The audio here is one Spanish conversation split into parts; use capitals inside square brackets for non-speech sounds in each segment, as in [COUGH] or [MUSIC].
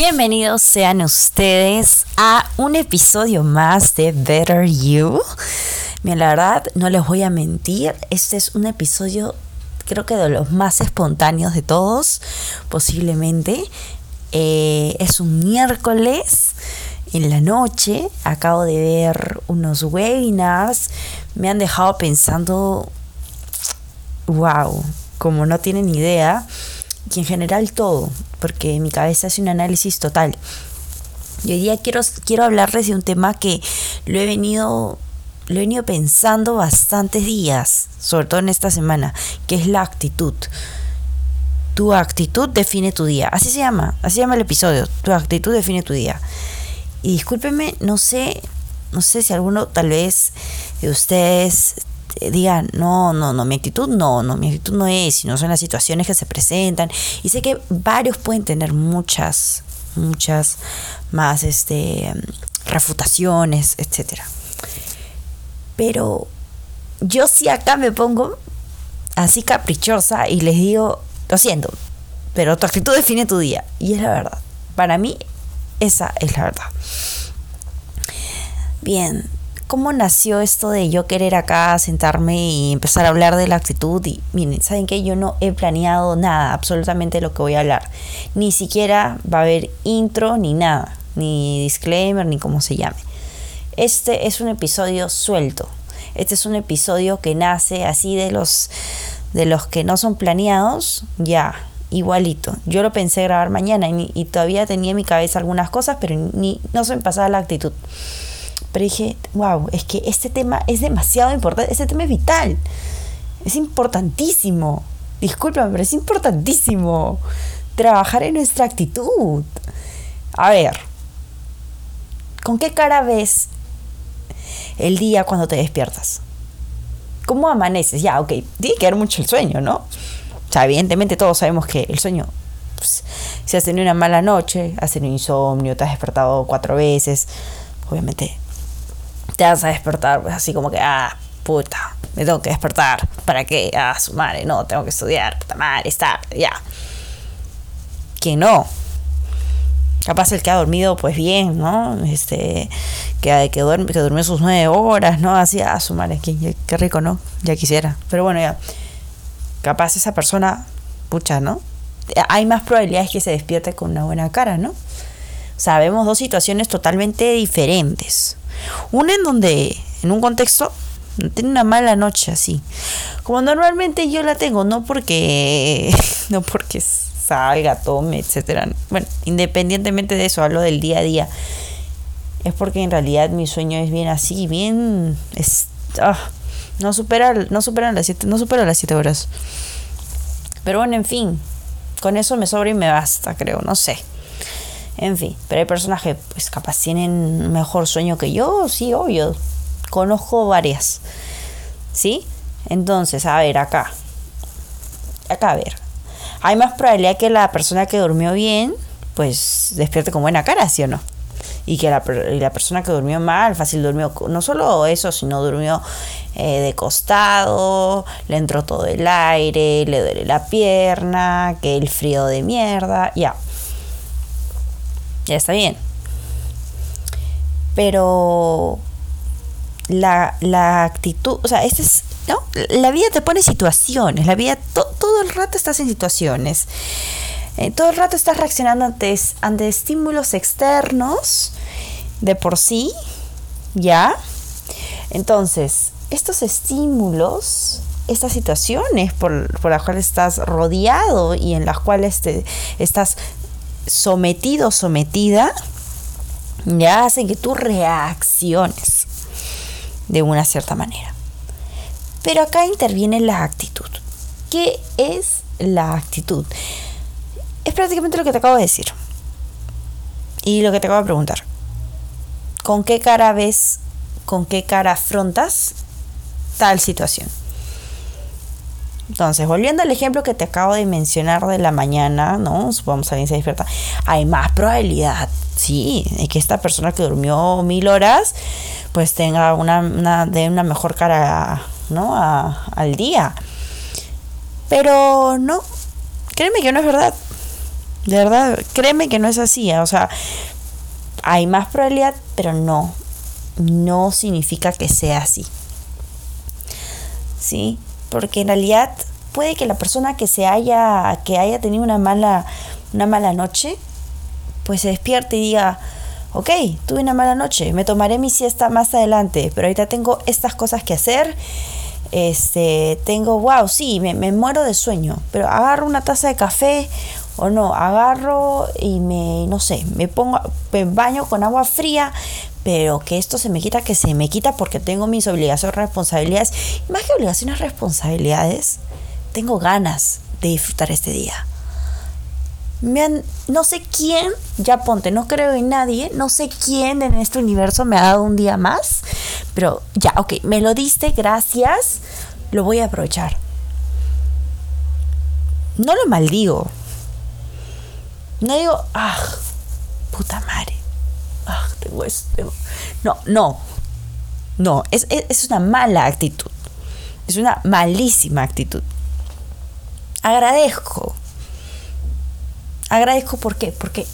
Bienvenidos sean ustedes a un episodio más de Better You. Mira, la verdad, no les voy a mentir, este es un episodio creo que de los más espontáneos de todos, posiblemente. Eh, es un miércoles en la noche, acabo de ver unos webinars, me han dejado pensando, wow, como no tienen idea y en general todo, porque mi cabeza hace un análisis total. Y hoy día quiero, quiero hablarles de un tema que lo he venido lo he venido pensando bastantes días, sobre todo en esta semana, que es la actitud. Tu actitud define tu día. Así se llama, así se llama el episodio. Tu actitud define tu día. Y discúlpenme, no sé, no sé si alguno tal vez de ustedes digan, no, no, no, mi actitud no, no, mi actitud no es, sino son las situaciones que se presentan. Y sé que varios pueden tener muchas, muchas más este, refutaciones, etcétera. Pero yo sí acá me pongo así caprichosa y les digo, lo siento, pero tu actitud define tu día. Y es la verdad. Para mí, esa es la verdad. Bien, ¿cómo nació esto de yo querer acá sentarme y empezar a hablar de la actitud? Y miren, ¿saben que Yo no he planeado nada, absolutamente lo que voy a hablar. Ni siquiera va a haber intro ni nada, ni disclaimer, ni como se llame. Este es un episodio suelto. Este es un episodio que nace así de los de los que no son planeados, ya, igualito. Yo lo pensé grabar mañana y, y todavía tenía en mi cabeza algunas cosas, pero ni no se me pasaba la actitud. Pero dije, wow, es que este tema es demasiado importante, este tema es vital, es importantísimo. Discúlpame, pero es importantísimo trabajar en nuestra actitud. A ver, ¿con qué cara ves el día cuando te despiertas? ¿Cómo amaneces? Ya, ok, tiene que ver mucho el sueño, ¿no? O sea, evidentemente todos sabemos que el sueño, pues, si has tenido una mala noche, has tenido insomnio, te has despertado cuatro veces, obviamente te a despertar pues así como que, ah, puta, me tengo que despertar. ¿Para qué? Ah, su madre, no, tengo que estudiar, puta madre, está, ya. Que no. Capaz el que ha dormido, pues bien, ¿no? Este, que, que, duerme, que durmió sus nueve horas, ¿no? Así, ah, su madre, qué, qué rico, ¿no? Ya quisiera. Pero bueno, ya. Capaz esa persona, pucha, ¿no? Hay más probabilidades que se despierte con una buena cara, ¿no? O sea, vemos dos situaciones totalmente diferentes. Una en donde, en un contexto, tiene una mala noche así. Como normalmente yo la tengo, no porque, [LAUGHS] no porque salga, tome, etcétera. Bueno, independientemente de eso, hablo del día a día. Es porque en realidad mi sueño es bien así, bien, es, ah, no supera, no superan las siete, no supera las siete horas. Pero bueno, en fin, con eso me sobra y me basta, creo, no sé. En fin, pero hay personas que pues capaz tienen mejor sueño que yo, sí, obvio. Conozco varias. ¿Sí? Entonces, a ver, acá. Acá, a ver. Hay más probabilidad que la persona que durmió bien, pues despierte con buena cara, ¿sí o no? Y que la, la persona que durmió mal, fácil durmió, no solo eso, sino durmió eh, de costado, le entró todo el aire, le duele la pierna, que el frío de mierda, ya ya está bien. Pero la, la actitud, o sea, este es, ¿no? La vida te pone situaciones, la vida todo el rato estás en situaciones. Eh, todo el rato estás reaccionando ante, ante estímulos externos de por sí, ¿ya? Entonces, estos estímulos, estas situaciones por, por las cuales estás rodeado y en las cuales te estás sometido sometida, ya hacen que tú reacciones de una cierta manera. Pero acá interviene la actitud. ¿Qué es la actitud? Es prácticamente lo que te acabo de decir. Y lo que te acabo de preguntar. ¿Con qué cara ves, con qué cara afrontas tal situación? Entonces, volviendo al ejemplo que te acabo de mencionar de la mañana, ¿no? Supongamos alguien se despierta. Hay más probabilidad, sí, de que esta persona que durmió mil horas, pues tenga una, de una mejor cara, ¿no? al día. Pero no, créeme que no es verdad. De verdad, créeme que no es así. O sea, hay más probabilidad, pero no. No significa que sea así. ¿Sí? Porque en realidad puede que la persona que se haya, que haya tenido una mala, una mala noche, pues se despierte y diga, ok, tuve una mala noche, me tomaré mi siesta más adelante, pero ahorita tengo estas cosas que hacer. Este, tengo, wow, sí, me, me muero de sueño, pero agarro una taza de café o no, agarro y me, no sé, me pongo, me baño con agua fría, pero que esto se me quita, que se me quita porque tengo mis obligaciones, responsabilidades. más que obligaciones, responsabilidades, tengo ganas de disfrutar este día. No sé quién, ya ponte, no creo en nadie, no sé quién en este universo me ha dado un día más, pero ya, ok, me lo diste, gracias, lo voy a aprovechar. No lo maldigo. No digo, ah, puta madre, No, no, no, es, es una mala actitud. Es una malísima actitud. Agradezco. Agradezco por qué, porque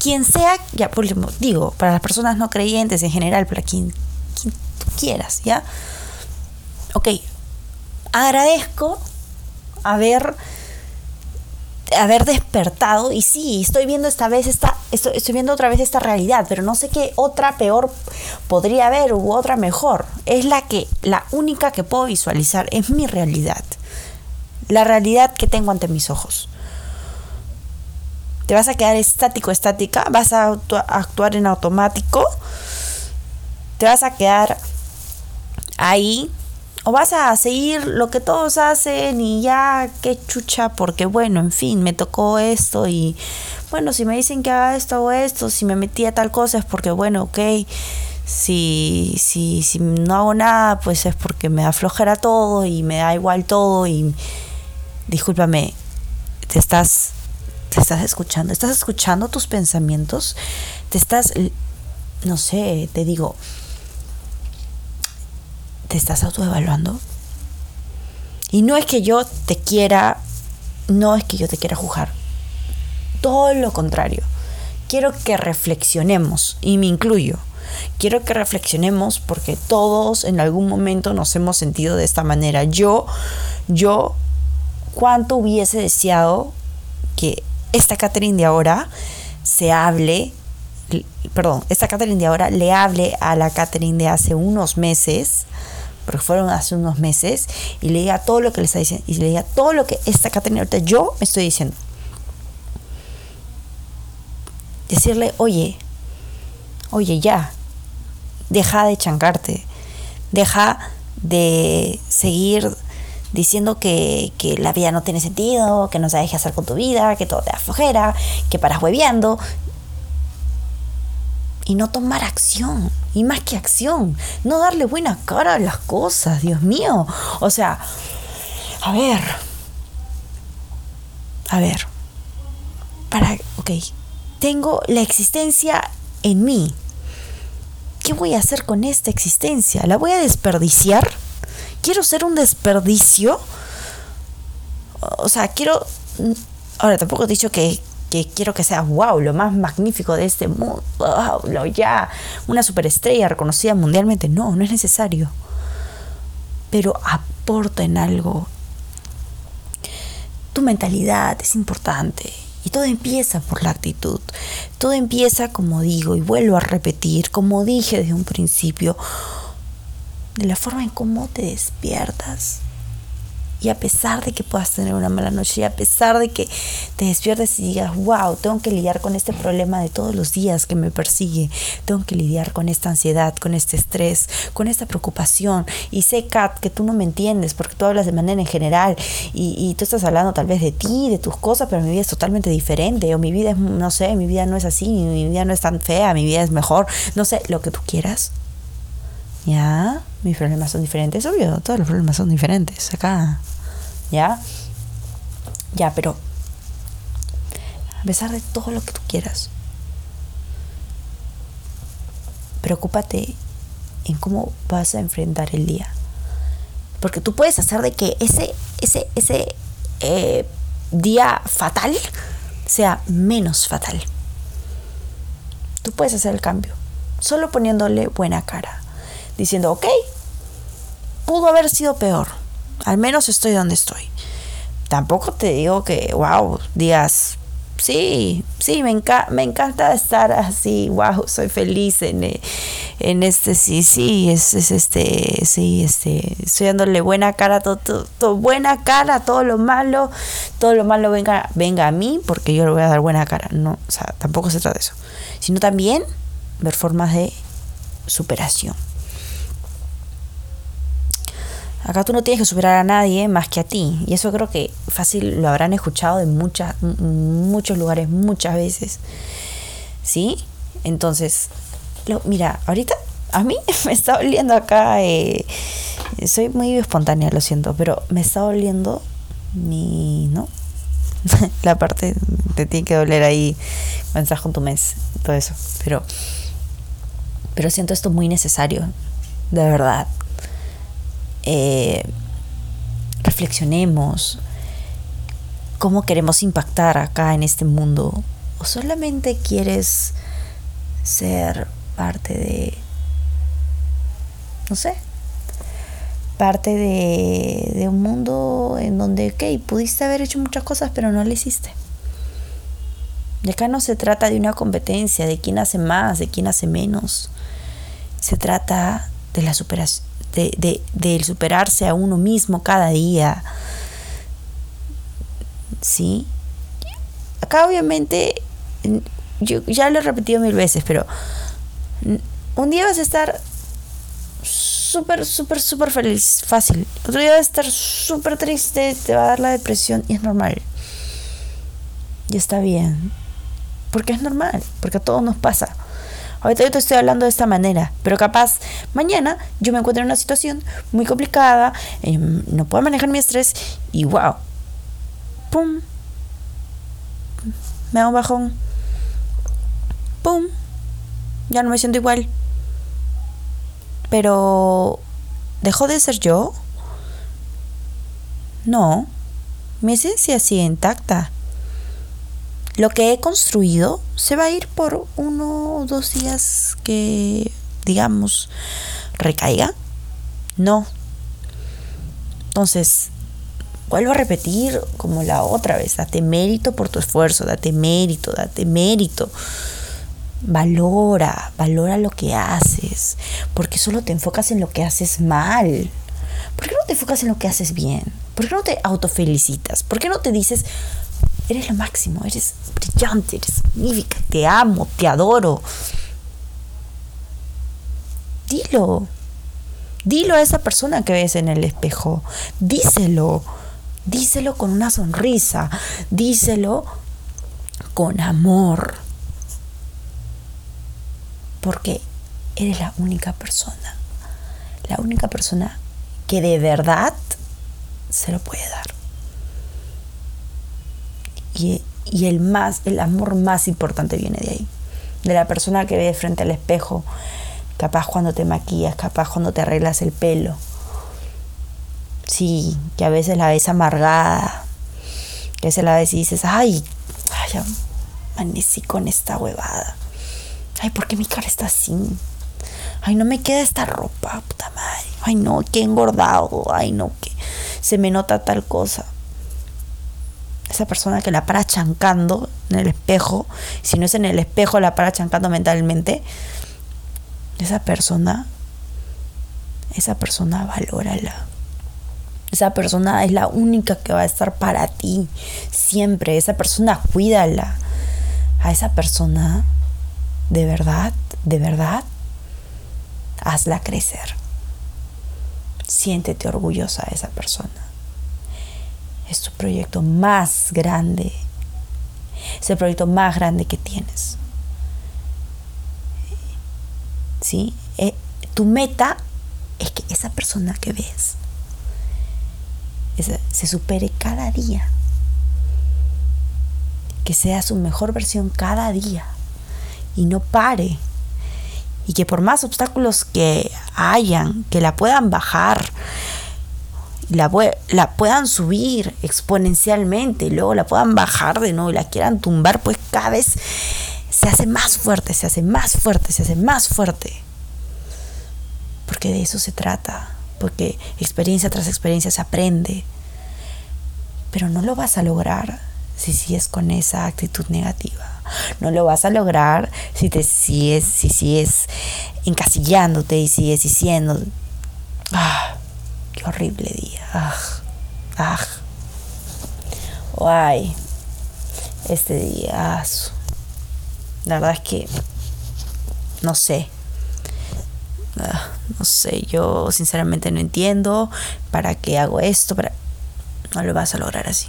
quien sea, ya último, digo, para las personas no creyentes en general, para quien, quien tú quieras, ¿ya? Ok, agradezco haber haber despertado y sí, estoy viendo esta vez esta, estoy, viendo otra vez esta realidad, pero no sé qué otra peor podría haber u otra mejor. Es la que, la única que puedo visualizar, es mi realidad la realidad que tengo ante mis ojos. Te vas a quedar estático, estática, vas a actuar en automático, te vas a quedar ahí o vas a seguir lo que todos hacen y ya qué chucha porque bueno, en fin, me tocó esto y bueno, si me dicen que haga esto o esto, si me metí a tal cosa es porque bueno, ok, si, si, si no hago nada pues es porque me da flojera todo y me da igual todo y discúlpame, te estás, te estás escuchando, estás escuchando tus pensamientos, te estás, no sé, te digo, te estás autoevaluando. Y no es que yo te quiera, no es que yo te quiera juzgar. Todo lo contrario. Quiero que reflexionemos, y me incluyo. Quiero que reflexionemos porque todos en algún momento nos hemos sentido de esta manera. Yo, yo cuánto hubiese deseado que esta Catherine de ahora se hable, perdón, esta Catherine de ahora le hable a la Catherine de hace unos meses, porque fueron hace unos meses, y le diga todo lo que le está diciendo, y le todo lo que esta Catherine ahorita yo me estoy diciendo. Decirle, oye, oye, ya, deja de chancarte, deja de seguir diciendo que, la vida no tiene sentido, que no sabes qué hacer con tu vida, que todo te da que paras hueveando. Y no tomar acción. Y más que acción, no darle buena cara a las cosas, Dios mío. O sea, a ver. A ver. Para, ok. Tengo la existencia en mí. ¿Qué voy a hacer con esta existencia? ¿La voy a desperdiciar? quiero ser un desperdicio. O sea, quiero... Ahora, tampoco he dicho que, quiero que sea wow, lo más magnífico de este mundo, wow, ya una superestrella reconocida mundialmente. No, no es necesario. Pero aporta en algo. Tu mentalidad es importante. Y todo empieza por la actitud. Todo empieza, como digo, y vuelvo a repetir, como dije desde un principio, de la forma en cómo te despiertas. Y a pesar de que puedas tener una mala noche, y a pesar de que te despiertes y digas, wow, tengo que lidiar con este problema de todos los días que me persigue, tengo que lidiar con esta ansiedad, con este estrés, con esta preocupación. Y sé, Kat, que tú no me entiendes porque tú hablas de manera en general y, y tú estás hablando tal vez de ti, de tus cosas, pero mi vida es totalmente diferente. O mi vida es, no sé, mi vida no es así, mi vida no es tan fea, mi vida es mejor. No sé, lo que tú quieras. ¿Ya? mis problemas son diferentes. Obvio, todos los problemas son diferentes acá. ¿Ya? Ya, pero a pesar de todo lo que tú quieras, preocúpate en cómo vas a enfrentar el día. Porque tú puedes hacer de que ese, ese, ese eh, día fatal sea menos fatal. Tú puedes hacer el cambio, solo poniéndole buena cara, diciendo, ok, pudo haber sido peor, al menos estoy donde estoy. Tampoco te digo que, wow, digas, sí, sí, me, me encanta estar así, wow, soy feliz en, eh, en este, sí, sí, es, es, este, sí, este, estoy dándole buena cara, todo, todo, buena cara, todo lo malo, todo lo malo venga, venga a mí, porque yo le voy a dar buena cara, no, o sea, tampoco se trata de eso, sino también ver formas de superación. Acá tú no tienes que superar a nadie más que a ti. Y eso creo que fácil lo habrán escuchado en muchas, muchos lugares muchas veces. ¿Sí? Entonces, mira, ahorita a mí [LAUGHS] me está oliendo acá. Eh, soy muy espontánea, lo siento, pero me está oliendo mi. ¿No? [LAUGHS] La parte te tiene que doler ahí cuando con tu mes, todo eso. Pero. Pero siento esto muy necesario, de verdad eh, reflexionemos cómo queremos impactar acá en este mundo. ¿O solamente quieres ser parte de, no sé, parte de, de un mundo en donde, ok, pudiste haber hecho muchas cosas, pero no lo hiciste? Y acá no se trata de una competencia, de quién hace más, de quién hace menos. Se trata de la superación, de, de, superarse a uno mismo cada día. ¿Sí? Acá obviamente, yo ya lo he repetido mil veces, pero un día vas a estar súper, súper, súper feliz, fácil. Otro día vas a estar súper triste, te va a dar la depresión y es normal. Y está bien. Porque es normal, porque a todos nos pasa. Ahorita yo te estoy hablando de esta manera, pero capaz mañana yo me encuentro en una situación muy complicada, eh, no puedo manejar mi estrés y wow, pum, me da un bajón, pum, ya no me siento igual. Pero, ¿dejó de ser yo? No, mi esencia sigue intacta lo que he construido se va a ir por uno o dos días que, digamos, recaiga. No. Entonces, vuelvo a repetir como la otra vez, date mérito por tu esfuerzo, date mérito, date mérito. Valora, valora lo que haces, porque solo te enfocas en lo que haces mal. ¿Por qué no te enfocas en lo que haces bien? ¿Por qué no te autofelicitas? ¿Por qué no te dices, Eres lo máximo, eres brillante, eres magnífica, te amo, te adoro. Dilo. Dilo a esa persona que ves en el espejo. Díselo. Díselo con una sonrisa. Díselo con amor. Porque eres la única persona. La única persona que de verdad se lo puede dar y, el más, el amor más importante viene de ahí. De la persona que ve frente al espejo, capaz cuando te maquillas, capaz cuando te arreglas el pelo. Sí, que a veces la ves amargada, que se la ves y dices, ay, ay, amanecí con esta huevada. Ay, ¿por qué mi cara está así? Ay, no me queda esta ropa, puta madre. Ay, no, que engordado. Ay, no, que se me nota tal cosa esa persona que la para chancando en el espejo, si no es en el espejo, la para chancando mentalmente, esa persona, esa persona valórala. Esa persona es la única que va a estar para ti siempre. Esa persona cuídala. A esa persona, de verdad, de verdad, hazla crecer. Siéntete orgullosa de esa persona es tu proyecto más grande. Es el proyecto más grande que tienes. ¿Sí? Eh, tu meta es que esa persona que ves se supere cada día. Que sea su mejor versión cada día. Y no pare. Y que por más obstáculos que hayan, que la puedan bajar, la, la puedan subir exponencialmente, luego la puedan bajar de nuevo y la quieran tumbar, pues cada vez se hace más fuerte, se hace más fuerte, se hace más fuerte. Porque de eso se trata, porque experiencia tras experiencia se aprende. Pero no lo vas a lograr si sigues con esa actitud negativa. No lo vas a lograr si te sigues, si sigues encasillándote y sigues diciendo, ah, qué horrible día, ah, ah, ay, este día, ah, la verdad es que no sé, ah, no sé, yo sinceramente no entiendo para qué hago esto, para... no lo vas a lograr así.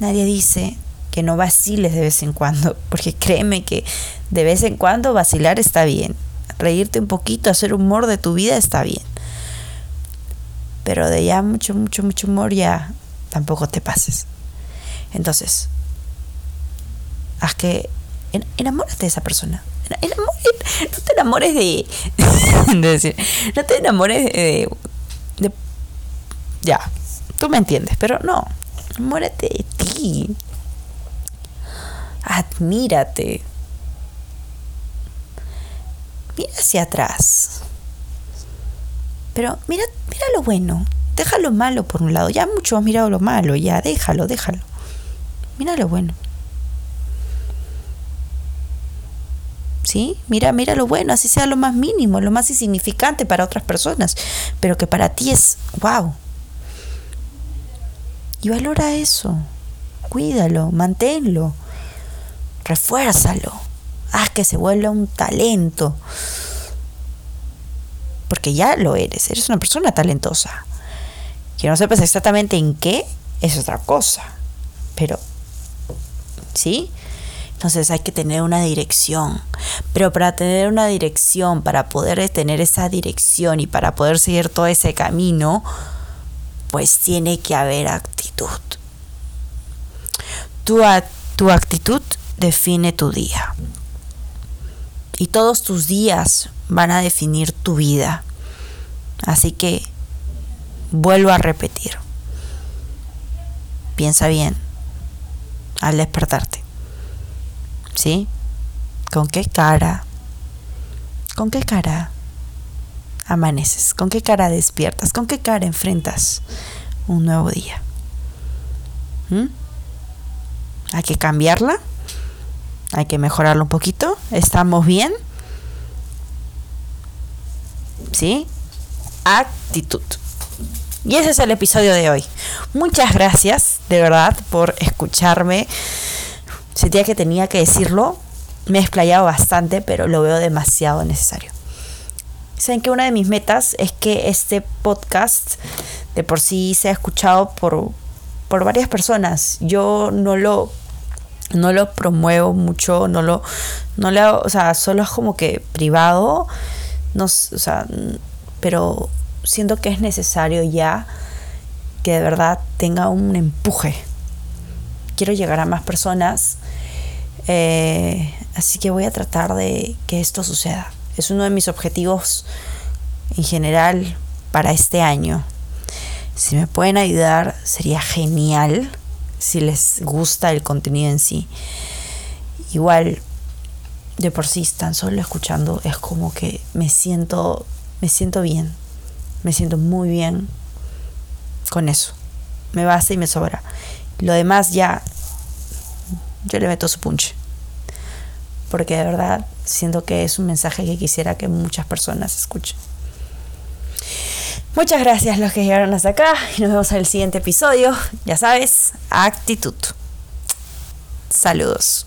Nadie dice que no vaciles de vez en cuando, [LAUGHS] porque créeme que de vez en cuando vacilar está bien. Reírte un poquito, hacer humor de tu vida está bien. Pero de ya mucho, mucho, mucho humor ya tampoco te pases. Entonces, haz que enamórate de esa persona. no te enamores [LAUGHS] de, decir, no te enamores de, de, ya, tú me entiendes, pero no, enamórate de ti. Admírate. Mira hacia atrás. Pero mira, mira lo bueno. Deja lo malo por un lado. Ya mucho has mirado lo malo, ya, déjalo, déjalo. Mira lo bueno. ¿Sí? Mira, mira lo bueno, así sea lo más mínimo, lo más insignificante para otras personas, pero que para ti es wow. Y valora eso. Cuídalo, manténlo refuérzalo, haz que se vuelva un talento. Porque ya lo eres, eres una persona talentosa. Que no sepas exactamente en qué es otra cosa. Pero, ¿sí? Entonces hay que tener una dirección. Pero para tener una dirección, para poder tener esa dirección y para poder seguir todo ese camino, pues tiene que haber actitud. Tu, tu actitud define tu día. Y todos tus días van a definir tu vida. Así que vuelvo a repetir. Piensa bien al despertarte. ¿Sí? ¿Con qué cara? ¿Con qué cara amaneces? ¿Con qué cara despiertas? ¿Con qué cara enfrentas un nuevo día? ¿Mm? ¿Hay que cambiarla? Hay que mejorarlo un poquito. ¿Estamos bien? ¿Sí? Actitud. Y ese es el episodio de hoy. Muchas gracias, de verdad, por escucharme. Sentía que tenía que decirlo. Me he explayado bastante, pero lo veo demasiado necesario. Saben que una de mis metas es que este podcast de por sí sea escuchado por, por varias personas. Yo no lo no lo promuevo mucho, no lo, no le o sea, solo es como que privado, no, o sea, pero siento que es necesario ya que de verdad tenga un empuje. Quiero llegar a más personas, eh, así que voy a tratar de que esto suceda. Es uno de mis objetivos en general para este año. Si me pueden ayudar, sería genial si les gusta el contenido en sí. Igual, de por sí, tan solo escuchando, es como que me siento, me siento bien. Me siento muy bien con eso. Me basta y me sobra. Lo demás ya, yo le meto su punche. Porque de verdad siento que es un mensaje que quisiera que muchas personas escuchen. Muchas gracias los que llegaron hasta acá y nos vemos en el siguiente episodio. Ya sabes, actitud. Saludos.